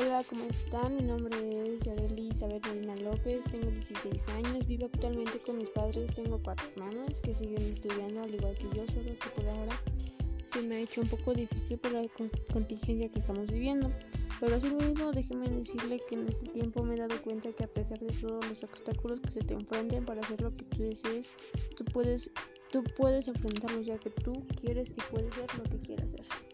Hola, cómo están? Mi nombre es Yareli Isabel Molina López, tengo 16 años, vivo actualmente con mis padres, tengo cuatro hermanos que siguen estudiando al igual que yo, solo que por ahora se me ha hecho un poco difícil por la contingencia que estamos viviendo. Pero asimismo, déjeme decirle que en este tiempo me he dado cuenta que a pesar de todos los obstáculos que se te enfrenten para hacer lo que tú desees, tú puedes, tú puedes enfrentarlos ya que tú quieres y puedes hacer lo que quieras hacer.